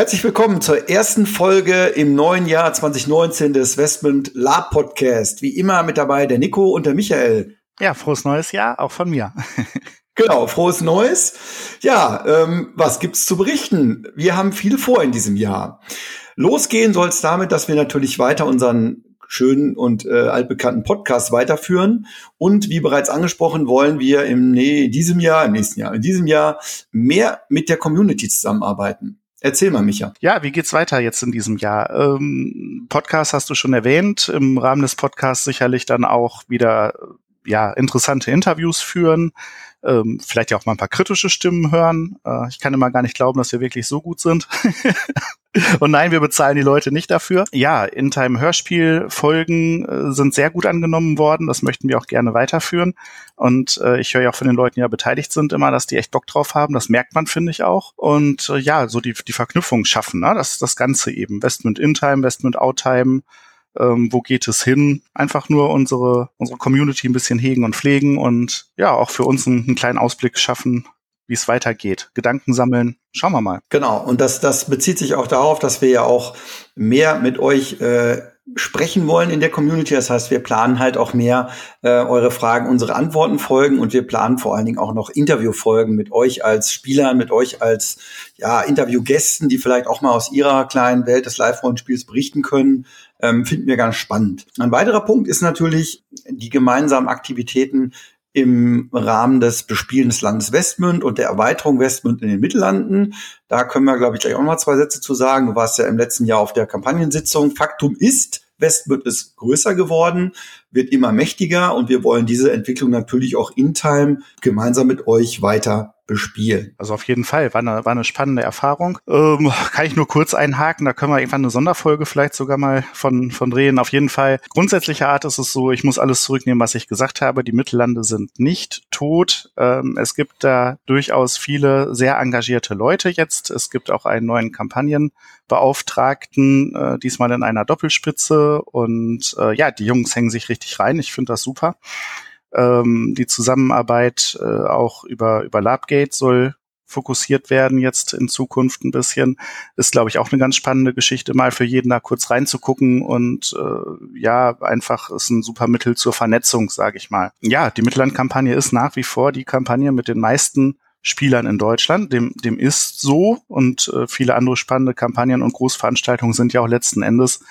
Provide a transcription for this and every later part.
Herzlich willkommen zur ersten Folge im neuen Jahr 2019 des Westmund Lab Podcast. Wie immer mit dabei der Nico und der Michael. Ja, frohes neues Jahr, auch von mir. genau, frohes Neues. Ja, ähm, was gibt's zu berichten? Wir haben viel vor in diesem Jahr. Losgehen soll es damit, dass wir natürlich weiter unseren schönen und äh, altbekannten Podcast weiterführen. Und wie bereits angesprochen, wollen wir im nee, diesem Jahr, im nächsten Jahr, in diesem Jahr mehr mit der Community zusammenarbeiten. Erzähl mal, Micha. Ja, wie geht's weiter jetzt in diesem Jahr? Ähm, Podcast hast du schon erwähnt. Im Rahmen des Podcasts sicherlich dann auch wieder ja, interessante Interviews führen, ähm, vielleicht ja auch mal ein paar kritische Stimmen hören. Äh, ich kann immer gar nicht glauben, dass wir wirklich so gut sind. Und nein, wir bezahlen die Leute nicht dafür. Ja, in Time Hörspiel Folgen äh, sind sehr gut angenommen worden. Das möchten wir auch gerne weiterführen. Und äh, ich höre ja auch von den Leuten, die ja beteiligt sind, immer, dass die echt Bock drauf haben. Das merkt man, finde ich auch. Und äh, ja, so die, die Verknüpfung schaffen, ne? das, das Ganze eben. Westment in Time, Westment out Time, ähm, wo geht es hin? Einfach nur unsere, unsere Community ein bisschen hegen und pflegen und ja, auch für uns einen, einen kleinen Ausblick schaffen, wie es weitergeht. Gedanken sammeln. Schauen wir mal. Genau. Und das, das bezieht sich auch darauf, dass wir ja auch mehr mit euch äh, sprechen wollen in der Community. Das heißt, wir planen halt auch mehr äh, eure Fragen, unsere Antworten folgen und wir planen vor allen Dingen auch noch Interviewfolgen mit euch als Spielern, mit euch als ja, Interviewgästen, die vielleicht auch mal aus ihrer kleinen Welt des Live-Rollenspiels berichten können ähm, finden wir ganz spannend. Ein weiterer Punkt ist natürlich die gemeinsamen Aktivitäten im Rahmen des Bespielen des Landes Westmünd und der Erweiterung Westmünd in den Mittellanden. Da können wir, glaube ich, gleich auch noch mal zwei Sätze zu sagen. Du warst ja im letzten Jahr auf der Kampagnensitzung. Faktum ist, Westmünd ist größer geworden, wird immer mächtiger und wir wollen diese Entwicklung natürlich auch in Time gemeinsam mit euch weiter bespielen. Also auf jeden Fall, war eine, war eine spannende Erfahrung. Ähm, kann ich nur kurz einhaken, da können wir irgendwann eine Sonderfolge vielleicht sogar mal von, von drehen. Auf jeden Fall, grundsätzlicher Art ist es so, ich muss alles zurücknehmen, was ich gesagt habe. Die Mittellande sind nicht tot. Ähm, es gibt da durchaus viele sehr engagierte Leute jetzt. Es gibt auch einen neuen Kampagnenbeauftragten, äh, diesmal in einer Doppelspitze. Und äh, ja, die Jungs hängen sich richtig rein. Ich finde das super. Ähm, die Zusammenarbeit äh, auch über, über Labgate soll fokussiert werden jetzt in Zukunft ein bisschen. Ist, glaube ich, auch eine ganz spannende Geschichte, mal für jeden da kurz reinzugucken und äh, ja, einfach ist ein super Mittel zur Vernetzung, sage ich mal. Ja, die Mittellandkampagne ist nach wie vor die Kampagne mit den meisten Spielern in Deutschland. Dem, dem ist so und äh, viele andere spannende Kampagnen und Großveranstaltungen sind ja auch letzten Endes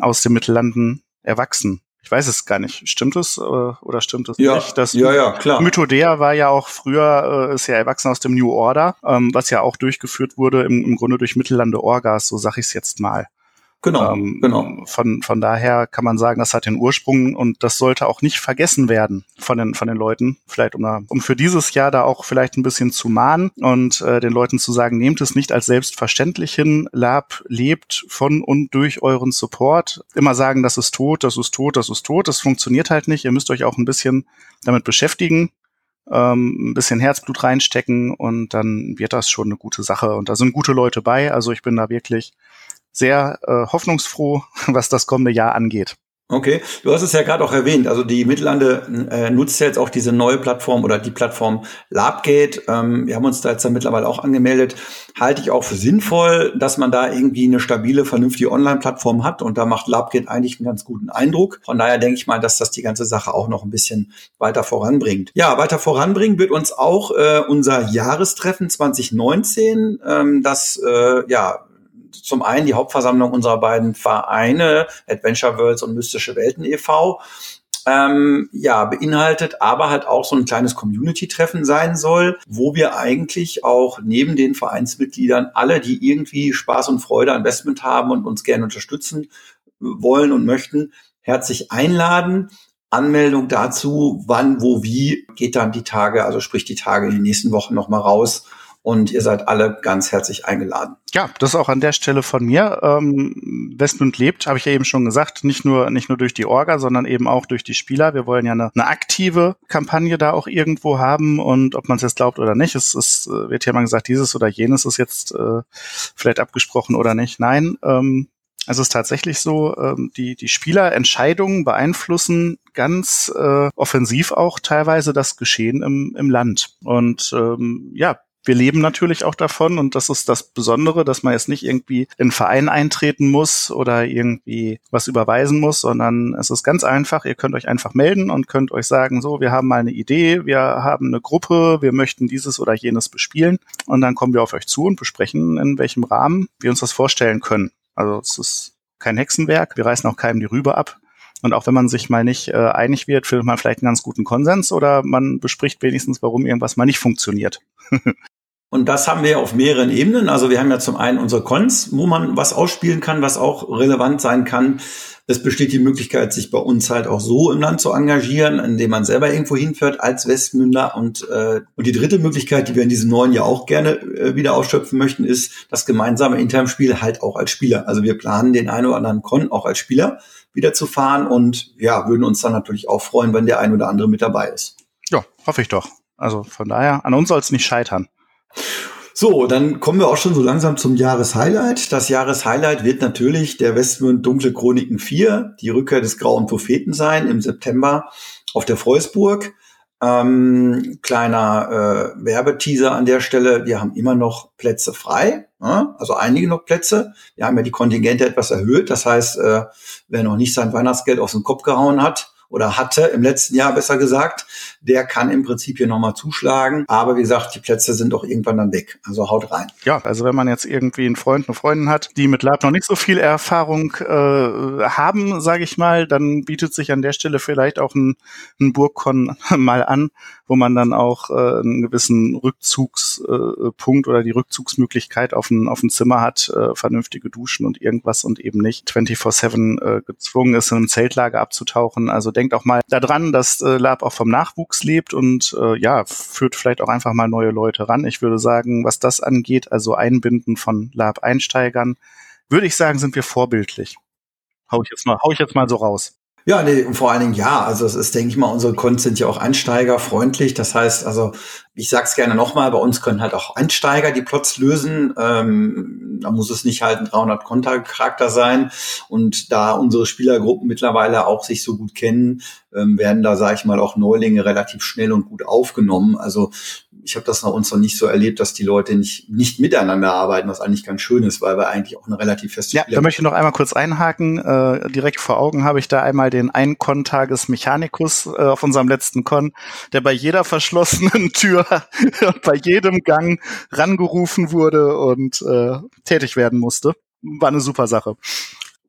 aus den Mittellanden erwachsen ich weiß es gar nicht. Stimmt es äh, oder stimmt es ja, nicht? Das ja, ja, klar. Mythodea war ja auch früher, äh, ist ja erwachsen aus dem New Order, ähm, was ja auch durchgeführt wurde im, im Grunde durch Mittellande Orgas, so sag ich es jetzt mal. Genau, ähm, genau. Von, von daher kann man sagen, das hat den Ursprung und das sollte auch nicht vergessen werden von den, von den Leuten. Vielleicht um, um für dieses Jahr da auch vielleicht ein bisschen zu mahnen und äh, den Leuten zu sagen, nehmt es nicht als selbstverständlich hin. Lab lebt von und durch euren Support. Immer sagen, das ist tot, das ist tot, das ist tot. Das funktioniert halt nicht. Ihr müsst euch auch ein bisschen damit beschäftigen ähm, ein bisschen Herzblut reinstecken und dann wird das schon eine gute Sache. Und da sind gute Leute bei. Also ich bin da wirklich sehr äh, hoffnungsfroh, was das kommende Jahr angeht. Okay, du hast es ja gerade auch erwähnt. Also die Mittellande äh, nutzt ja jetzt auch diese neue Plattform oder die Plattform Labgate. Ähm, wir haben uns da jetzt dann mittlerweile auch angemeldet. Halte ich auch für sinnvoll, dass man da irgendwie eine stabile, vernünftige Online-Plattform hat. Und da macht Labgate eigentlich einen ganz guten Eindruck. Von daher denke ich mal, dass das die ganze Sache auch noch ein bisschen weiter voranbringt. Ja, weiter voranbringen wird uns auch äh, unser Jahrestreffen 2019. Ähm, das äh, ja zum einen die Hauptversammlung unserer beiden Vereine, Adventure Worlds und Mystische Welten e.V., ähm, ja, beinhaltet, aber halt auch so ein kleines Community-Treffen sein soll, wo wir eigentlich auch neben den Vereinsmitgliedern alle, die irgendwie Spaß und Freude an Investment haben und uns gerne unterstützen wollen und möchten, herzlich einladen. Anmeldung dazu, wann, wo, wie, geht dann die Tage, also sprich die Tage in den nächsten Wochen nochmal raus Und ihr seid alle ganz herzlich eingeladen. Ja, das ist auch an der Stelle von mir. Ähm, Westmund lebt, habe ich ja eben schon gesagt, nicht nur, nicht nur durch die Orga, sondern eben auch durch die Spieler. Wir wollen ja eine, eine aktive Kampagne da auch irgendwo haben und ob man es jetzt glaubt oder nicht, es, es äh, wird ja mal gesagt, dieses oder jenes ist jetzt äh, vielleicht abgesprochen oder nicht. Nein, ähm, es ist tatsächlich so, ähm, die, die Spielerentscheidungen beeinflussen ganz äh, offensiv auch teilweise das Geschehen im, im Land. Und ähm, ja, wir leben natürlich auch davon und das ist das Besondere, dass man jetzt nicht irgendwie in einen Verein eintreten muss oder irgendwie was überweisen muss, sondern es ist ganz einfach. Ihr könnt euch einfach melden und könnt euch sagen, so, wir haben mal eine Idee, wir haben eine Gruppe, wir möchten dieses oder jenes bespielen und dann kommen wir auf euch zu und besprechen, in welchem Rahmen wir uns das vorstellen können. Also es ist kein Hexenwerk, wir reißen auch keinem die Rübe ab. Und auch wenn man sich mal nicht äh, einig wird, findet man vielleicht einen ganz guten Konsens oder man bespricht wenigstens, warum irgendwas mal nicht funktioniert. Und das haben wir auf mehreren Ebenen. Also wir haben ja zum einen unsere Cons, wo man was ausspielen kann, was auch relevant sein kann. Es besteht die Möglichkeit, sich bei uns halt auch so im Land zu engagieren, indem man selber irgendwo hinfährt als Westmünder. Und, äh, und die dritte Möglichkeit, die wir in diesem neuen Jahr auch gerne äh, wieder ausschöpfen möchten, ist das gemeinsame Interimspiel halt auch als Spieler. Also wir planen den einen oder anderen Con auch als Spieler wieder zu fahren und ja, würden uns dann natürlich auch freuen, wenn der ein oder andere mit dabei ist. Ja, hoffe ich doch. Also von daher, an uns soll es nicht scheitern. So, dann kommen wir auch schon so langsam zum Jahreshighlight. Das Jahreshighlight wird natürlich der Westmund Dunkle Chroniken 4, die Rückkehr des Grauen Propheten sein im September auf der Freusburg. Ähm, kleiner äh, Werbeteaser an der Stelle. Wir haben immer noch Plätze frei, ja? also einige noch Plätze. Wir haben ja die Kontingente etwas erhöht. Das heißt, äh, wer noch nicht sein Weihnachtsgeld aus dem Kopf gehauen hat, oder hatte im letzten Jahr besser gesagt, der kann im Prinzip hier nochmal zuschlagen. Aber wie gesagt, die Plätze sind auch irgendwann dann weg. Also haut rein. Ja, also wenn man jetzt irgendwie einen Freund, eine Freundin hat, die mit Lab noch nicht so viel Erfahrung äh, haben, sage ich mal, dann bietet sich an der Stelle vielleicht auch ein, ein Burgkon mal an, wo man dann auch äh, einen gewissen Rückzugspunkt äh, oder die Rückzugsmöglichkeit auf ein, auf ein Zimmer hat, äh, vernünftige Duschen und irgendwas und eben nicht 24-7 äh, gezwungen ist, in einem Zeltlager abzutauchen. Also denkt auch mal daran, dass äh, Lab auch vom Nachwuchs lebt und äh, ja, führt vielleicht auch einfach mal neue Leute ran. Ich würde sagen, was das angeht, also Einbinden von Lab-Einsteigern, würde ich sagen, sind wir vorbildlich. Hau ich jetzt mal, hau ich jetzt mal so raus. Ja, nee, und vor allen Dingen ja. Also es ist, denke ich mal, unsere Cons sind ja auch einsteigerfreundlich. Das heißt, also ich sag's gerne nochmal, bei uns können halt auch Einsteiger die Plots lösen. Ähm, da muss es nicht halt ein 300 Konter Charakter sein. Und da unsere Spielergruppen mittlerweile auch sich so gut kennen, ähm, werden da, sage ich mal, auch Neulinge relativ schnell und gut aufgenommen. Also ich habe das nach uns noch nicht so erlebt, dass die Leute nicht, nicht miteinander arbeiten, was eigentlich ganz schön ist, weil wir eigentlich auch eine relativ feste Ja, da möchte ich noch einmal kurz einhaken. Äh, direkt vor Augen habe ich da einmal den Ein-Con-Tages Mechanicus äh, auf unserem letzten Con, der bei jeder verschlossenen Tür und bei jedem Gang rangerufen wurde und äh, tätig werden musste. War eine super Sache.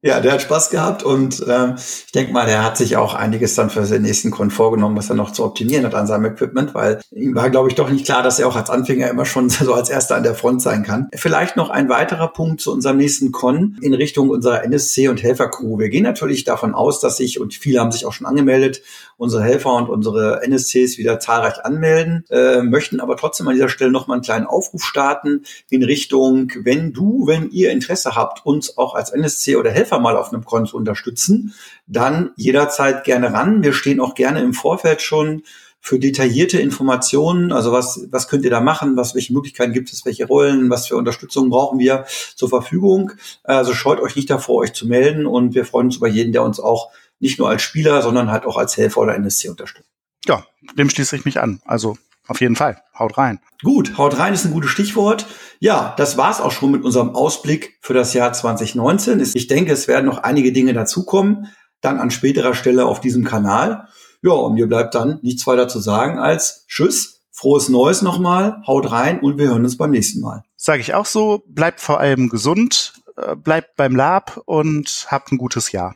Ja, der hat Spaß gehabt und äh, ich denke mal, der hat sich auch einiges dann für den nächsten Con vorgenommen, was er noch zu optimieren hat an seinem Equipment, weil ihm war, glaube ich, doch nicht klar, dass er auch als Anfänger immer schon so als Erster an der Front sein kann. Vielleicht noch ein weiterer Punkt zu unserem nächsten Con in Richtung unserer NSC und Helfercrew. Wir gehen natürlich davon aus, dass sich, und viele haben sich auch schon angemeldet, unsere Helfer und unsere NSCs wieder zahlreich anmelden, äh, möchten aber trotzdem an dieser Stelle noch mal einen kleinen Aufruf starten in Richtung, wenn du, wenn ihr Interesse habt, uns auch als NSC oder Helfer Helfer mal auf einem Konto unterstützen, dann jederzeit gerne ran. Wir stehen auch gerne im Vorfeld schon für detaillierte Informationen, also was, was könnt ihr da machen, was, welche Möglichkeiten gibt es, welche Rollen, was für Unterstützung brauchen wir zur Verfügung. Also scheut euch nicht davor, euch zu melden und wir freuen uns über jeden, der uns auch nicht nur als Spieler, sondern halt auch als Helfer oder NSC unterstützt. Ja, dem schließe ich mich an. Also auf jeden Fall. Haut rein. Gut, haut rein ist ein gutes Stichwort. Ja, das war's auch schon mit unserem Ausblick für das Jahr 2019. Ich denke, es werden noch einige Dinge dazukommen, dann an späterer Stelle auf diesem Kanal. Ja, und mir bleibt dann nichts weiter zu sagen als Tschüss, frohes Neues nochmal, haut rein und wir hören uns beim nächsten Mal. Sage ich auch so, bleibt vor allem gesund, äh, bleibt beim Lab und habt ein gutes Jahr.